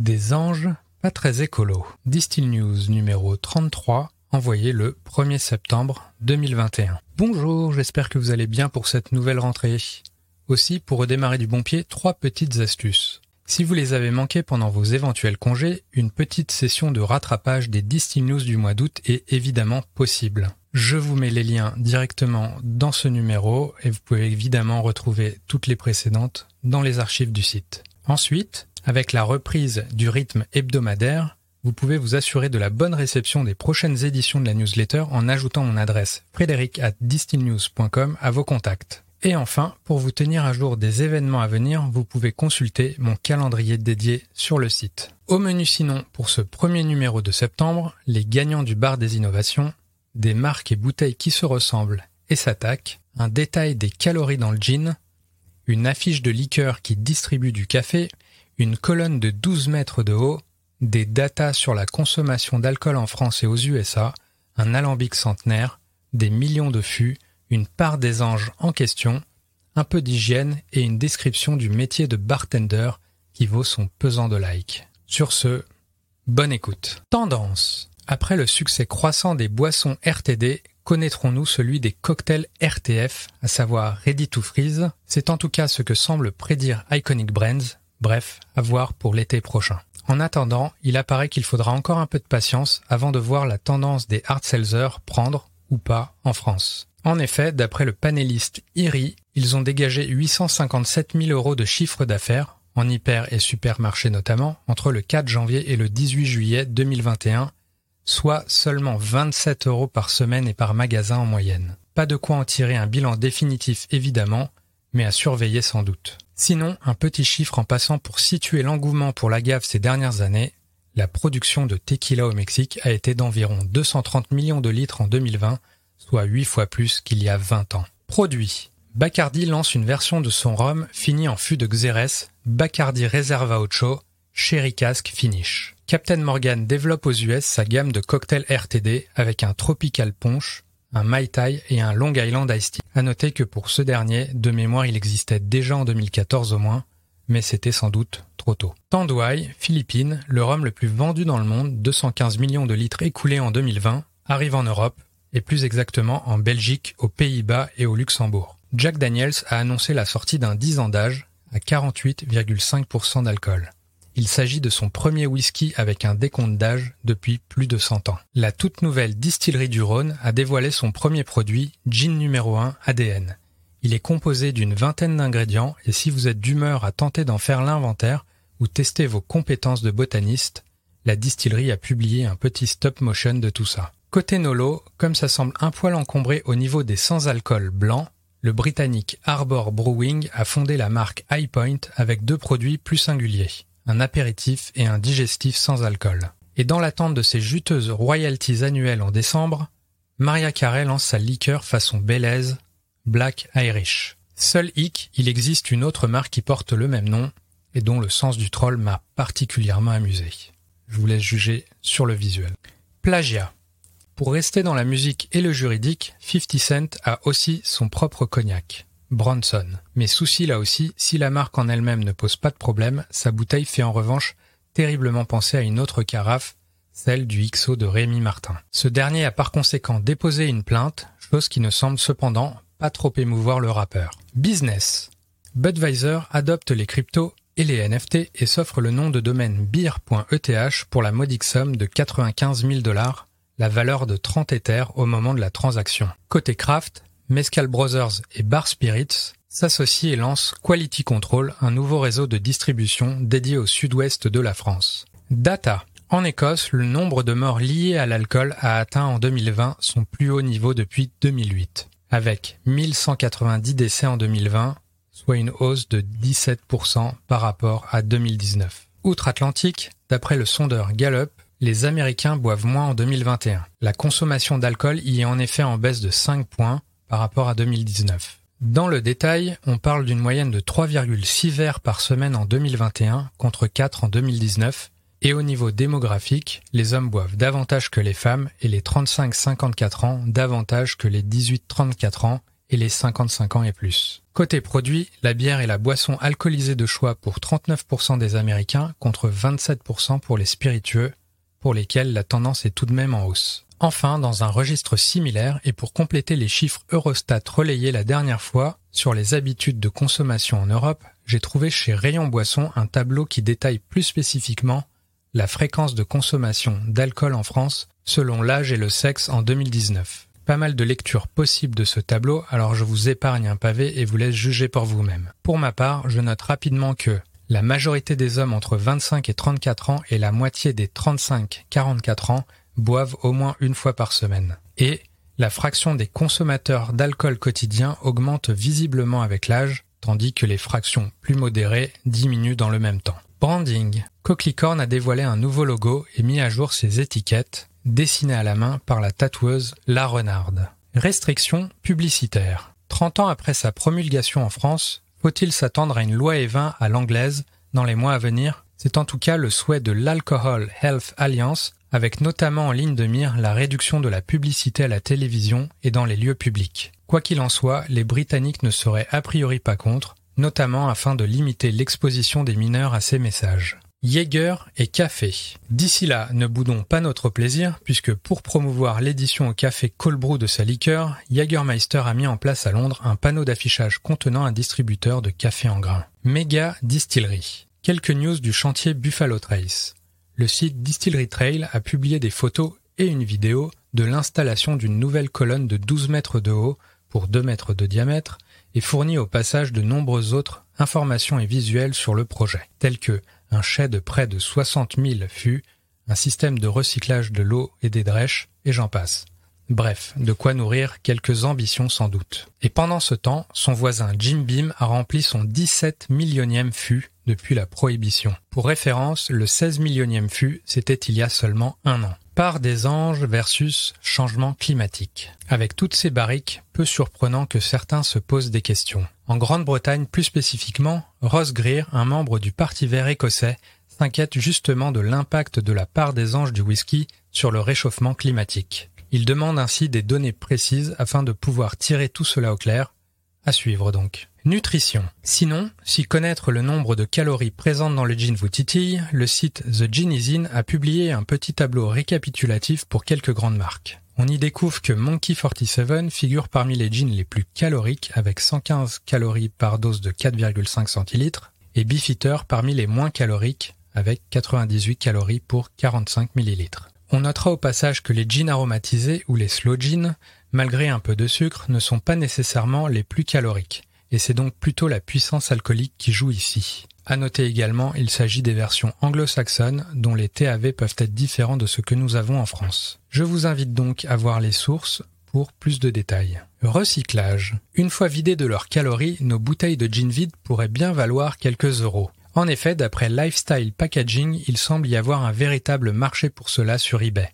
Des anges pas très écolo. Distill News numéro 33, envoyé le 1er septembre 2021. Bonjour, j'espère que vous allez bien pour cette nouvelle rentrée. Aussi, pour redémarrer du bon pied, trois petites astuces. Si vous les avez manquées pendant vos éventuels congés, une petite session de rattrapage des Distill News du mois d'août est évidemment possible. Je vous mets les liens directement dans ce numéro et vous pouvez évidemment retrouver toutes les précédentes dans les archives du site. Ensuite, avec la reprise du rythme hebdomadaire, vous pouvez vous assurer de la bonne réception des prochaines éditions de la newsletter en ajoutant mon adresse frédéric at à vos contacts. Et enfin, pour vous tenir à jour des événements à venir, vous pouvez consulter mon calendrier dédié sur le site. Au menu sinon, pour ce premier numéro de septembre, les gagnants du bar des innovations, des marques et bouteilles qui se ressemblent et s'attaquent, un détail des calories dans le gin, une affiche de liqueur qui distribue du café une colonne de 12 mètres de haut, des datas sur la consommation d'alcool en France et aux USA, un alambic centenaire, des millions de fûts, une part des anges en question, un peu d'hygiène et une description du métier de bartender qui vaut son pesant de like. Sur ce, bonne écoute. Tendance. Après le succès croissant des boissons RTD, connaîtrons-nous celui des cocktails RTF, à savoir Ready to Freeze? C'est en tout cas ce que semble prédire Iconic Brands, Bref, à voir pour l'été prochain. En attendant, il apparaît qu'il faudra encore un peu de patience avant de voir la tendance des hard sellers prendre ou pas en France. En effet, d'après le panéliste IRI, ils ont dégagé 857 000 euros de chiffre d'affaires, en hyper et supermarché notamment, entre le 4 janvier et le 18 juillet 2021, soit seulement 27 euros par semaine et par magasin en moyenne. Pas de quoi en tirer un bilan définitif évidemment, mais à surveiller sans doute. Sinon, un petit chiffre en passant pour situer l'engouement pour la gaffe ces dernières années, la production de tequila au Mexique a été d'environ 230 millions de litres en 2020, soit 8 fois plus qu'il y a 20 ans. Produit. Bacardi lance une version de son rhum fini en fût de Xérès, Bacardi Reserva Ocho, Sherry Cask Finish. Captain Morgan développe aux US sa gamme de cocktails RTD avec un Tropical Punch, un Mai Tai et un Long Island Iced Tea. À noter que pour ce dernier, de mémoire, il existait déjà en 2014 au moins, mais c'était sans doute trop tôt. Tanduay, Philippines, le rhum le plus vendu dans le monde, 215 millions de litres écoulés en 2020, arrive en Europe, et plus exactement en Belgique, aux Pays-Bas et au Luxembourg. Jack Daniels a annoncé la sortie d'un 10 ans d'âge à 48,5% d'alcool. Il s'agit de son premier whisky avec un décompte d'âge depuis plus de 100 ans. La toute nouvelle distillerie du Rhône a dévoilé son premier produit, Gin numéro 1 ADN. Il est composé d'une vingtaine d'ingrédients et si vous êtes d'humeur à tenter d'en faire l'inventaire ou tester vos compétences de botaniste, la distillerie a publié un petit stop motion de tout ça. Côté Nolo, comme ça semble un poil encombré au niveau des sans-alcool blancs, le britannique Arbor Brewing a fondé la marque High Point avec deux produits plus singuliers un apéritif et un digestif sans alcool. Et dans l'attente de ses juteuses royalties annuelles en décembre, Maria Carey lance sa liqueur façon Belize, Black Irish. Seul hic, il existe une autre marque qui porte le même nom et dont le sens du troll m'a particulièrement amusé. Je vous laisse juger sur le visuel. Plagiat. Pour rester dans la musique et le juridique, 50 Cent a aussi son propre cognac. Bronson. Mais souci là aussi, si la marque en elle-même ne pose pas de problème, sa bouteille fait en revanche terriblement penser à une autre carafe, celle du XO de Rémi Martin. Ce dernier a par conséquent déposé une plainte, chose qui ne semble cependant pas trop émouvoir le rappeur. Business. Budweiser adopte les cryptos et les NFT et s'offre le nom de domaine beer.eth pour la modique somme de 95 000 dollars, la valeur de 30 Ethers au moment de la transaction. Côté craft, Mescal Brothers et Bar Spirits s'associent et lancent Quality Control, un nouveau réseau de distribution dédié au sud-ouest de la France. Data. En Écosse, le nombre de morts liés à l'alcool a atteint en 2020 son plus haut niveau depuis 2008, avec 1190 décès en 2020, soit une hausse de 17% par rapport à 2019. Outre-Atlantique, d'après le sondeur Gallup, les Américains boivent moins en 2021. La consommation d'alcool y est en effet en baisse de 5 points par rapport à 2019. Dans le détail, on parle d'une moyenne de 3,6 verres par semaine en 2021 contre 4 en 2019 et au niveau démographique, les hommes boivent davantage que les femmes et les 35-54 ans davantage que les 18-34 ans et les 55 ans et plus. Côté produit, la bière est la boisson alcoolisée de choix pour 39% des Américains contre 27% pour les spiritueux, pour lesquels la tendance est tout de même en hausse. Enfin, dans un registre similaire, et pour compléter les chiffres Eurostat relayés la dernière fois sur les habitudes de consommation en Europe, j'ai trouvé chez Rayon Boisson un tableau qui détaille plus spécifiquement la fréquence de consommation d'alcool en France selon l'âge et le sexe en 2019. Pas mal de lectures possibles de ce tableau, alors je vous épargne un pavé et vous laisse juger pour vous-même. Pour ma part, je note rapidement que la majorité des hommes entre 25 et 34 ans et la moitié des 35-44 ans boivent au moins une fois par semaine. Et la fraction des consommateurs d'alcool quotidien augmente visiblement avec l'âge, tandis que les fractions plus modérées diminuent dans le même temps. Branding. Coquelicorn a dévoilé un nouveau logo et mis à jour ses étiquettes, dessinées à la main par la tatoueuse La Renarde. Restrictions publicitaires. 30 ans après sa promulgation en France, faut-il s'attendre à une loi E20 à l'anglaise dans les mois à venir? C'est en tout cas le souhait de l'Alcohol Health Alliance, avec notamment en ligne de mire la réduction de la publicité à la télévision et dans les lieux publics. Quoi qu'il en soit, les Britanniques ne seraient a priori pas contre, notamment afin de limiter l'exposition des mineurs à ces messages. Jaeger et café. D'ici là, ne boudons pas notre plaisir, puisque pour promouvoir l'édition au café cold brew de sa liqueur, Jaegermeister a mis en place à Londres un panneau d'affichage contenant un distributeur de café en grains. Méga Distillery. Quelques news du chantier Buffalo Trace le site Distillery Trail a publié des photos et une vidéo de l'installation d'une nouvelle colonne de 12 mètres de haut pour 2 mètres de diamètre et fournit au passage de nombreuses autres informations et visuels sur le projet, tels que un chai de près de 60 000 fûts, un système de recyclage de l'eau et des drèches, et j'en passe. Bref, de quoi nourrir quelques ambitions sans doute. Et pendant ce temps, son voisin Jim Beam a rempli son 17 millionième fût depuis la prohibition. Pour référence, le 16 millionième fût, c'était il y a seulement un an. Part des anges versus changement climatique. Avec toutes ces barriques, peu surprenant que certains se posent des questions. En Grande-Bretagne plus spécifiquement, Ross Greer, un membre du Parti vert écossais, s'inquiète justement de l'impact de la part des anges du whisky sur le réchauffement climatique. Il demande ainsi des données précises afin de pouvoir tirer tout cela au clair. À suivre donc. Nutrition. Sinon, si connaître le nombre de calories présentes dans le gin vous titille, le site The Ginizine a publié un petit tableau récapitulatif pour quelques grandes marques. On y découvre que Monkey 47 figure parmi les jeans les plus caloriques avec 115 calories par dose de 4,5 centilitres et Beefeater parmi les moins caloriques avec 98 calories pour 45 millilitres. On notera au passage que les jeans aromatisés ou les slow jeans, malgré un peu de sucre, ne sont pas nécessairement les plus caloriques, et c'est donc plutôt la puissance alcoolique qui joue ici. À noter également, il s'agit des versions anglo-saxonnes dont les TAV peuvent être différents de ce que nous avons en France. Je vous invite donc à voir les sources pour plus de détails. Recyclage. Une fois vidées de leurs calories, nos bouteilles de gin vide pourraient bien valoir quelques euros. En effet, d'après Lifestyle Packaging, il semble y avoir un véritable marché pour cela sur eBay,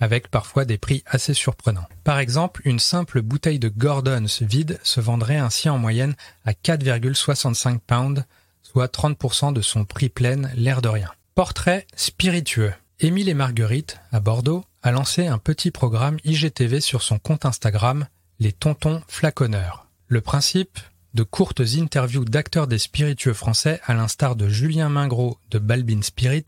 avec parfois des prix assez surprenants. Par exemple, une simple bouteille de Gordon's vide se vendrait ainsi en moyenne à 4,65 pounds, soit 30% de son prix plein, l'air de rien. Portrait spiritueux. Émile et Marguerite, à Bordeaux, a lancé un petit programme IGTV sur son compte Instagram, les Tontons Flaconneurs. Le principe, de courtes interviews d'acteurs des spiritueux français à l'instar de Julien Mingros de Balbin Spirit,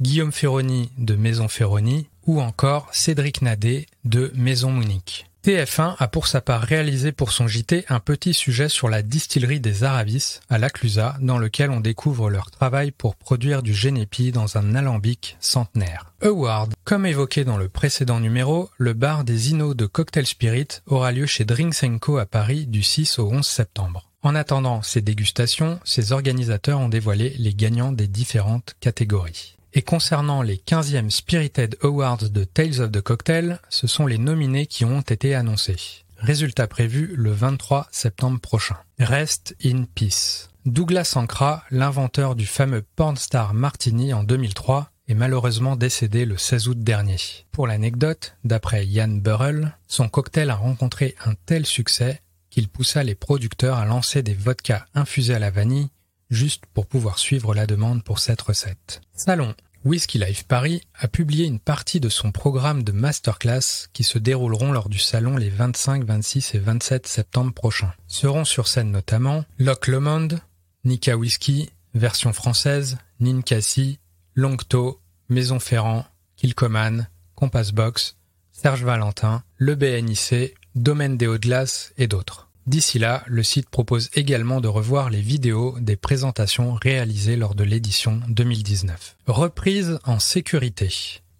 Guillaume Ferroni de Maison Ferroni ou encore Cédric Nadet de Maison Monique. TF1 a pour sa part réalisé pour son JT un petit sujet sur la distillerie des Aravis à Laclusa dans lequel on découvre leur travail pour produire du génépi dans un alambic centenaire. Award. Comme évoqué dans le précédent numéro, le bar des Inos de Cocktail Spirit aura lieu chez Drinks à Paris du 6 au 11 septembre. En attendant ces dégustations, ces organisateurs ont dévoilé les gagnants des différentes catégories. Et concernant les 15e Spirited Awards de Tales of the Cocktail, ce sont les nominés qui ont été annoncés. Résultat prévu le 23 septembre prochain. Rest in Peace. Douglas Ankra, l'inventeur du fameux Pornstar Martini en 2003, est malheureusement décédé le 16 août dernier. Pour l'anecdote, d'après Ian Burrell, son cocktail a rencontré un tel succès qu'il poussa les producteurs à lancer des vodkas infusés à la vanille juste pour pouvoir suivre la demande pour cette recette. Salon. Whisky Life Paris a publié une partie de son programme de masterclass qui se dérouleront lors du salon les 25, 26 et 27 septembre prochains. Seront sur scène notamment Locke Lemond, Nika Whisky, version française, Ninkasi, Longto, Maison Ferrand, Kilcoman, Compass Box, Serge Valentin, le BNIC, Domaine des Hauts-de-Glace et d'autres. D'ici là, le site propose également de revoir les vidéos des présentations réalisées lors de l'édition 2019. Reprise en sécurité.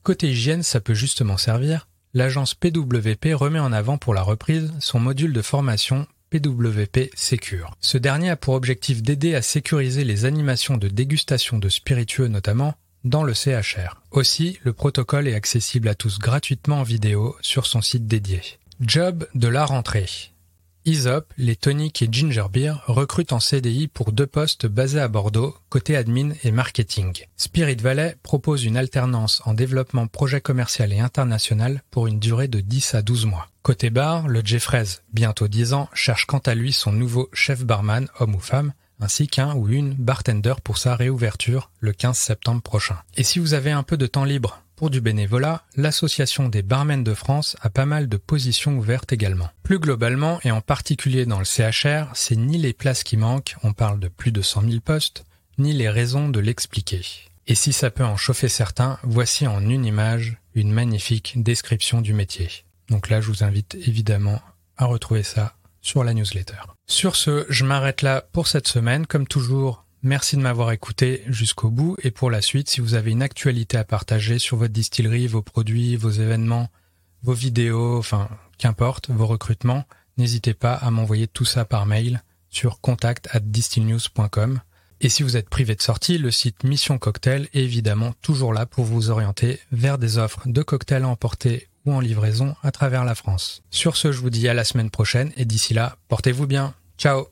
Côté hygiène, ça peut justement servir. L'agence PWP remet en avant pour la reprise son module de formation PWP Secure. Ce dernier a pour objectif d'aider à sécuriser les animations de dégustation de spiritueux notamment dans le CHR. Aussi, le protocole est accessible à tous gratuitement en vidéo sur son site dédié. Job de la rentrée. Isop, les Tonic et Ginger Beer recrutent en CDI pour deux postes basés à Bordeaux, côté admin et marketing. Spirit Valley propose une alternance en développement projet commercial et international pour une durée de 10 à 12 mois. Côté bar, le Jeffreys, bientôt 10 ans, cherche quant à lui son nouveau chef barman, homme ou femme, ainsi qu'un ou une bartender pour sa réouverture le 15 septembre prochain. Et si vous avez un peu de temps libre pour du bénévolat, l'Association des barmen de France a pas mal de positions ouvertes également. Plus globalement, et en particulier dans le CHR, c'est ni les places qui manquent, on parle de plus de 100 000 postes, ni les raisons de l'expliquer. Et si ça peut en chauffer certains, voici en une image une magnifique description du métier. Donc là, je vous invite évidemment à retrouver ça sur la newsletter. Sur ce, je m'arrête là pour cette semaine. Comme toujours, Merci de m'avoir écouté jusqu'au bout et pour la suite, si vous avez une actualité à partager sur votre distillerie, vos produits, vos événements, vos vidéos, enfin, qu'importe, vos recrutements, n'hésitez pas à m'envoyer tout ça par mail sur contact at distillnews.com. Et si vous êtes privé de sortie, le site Mission Cocktail est évidemment toujours là pour vous orienter vers des offres de cocktails à emporter ou en livraison à travers la France. Sur ce, je vous dis à la semaine prochaine et d'ici là, portez-vous bien. Ciao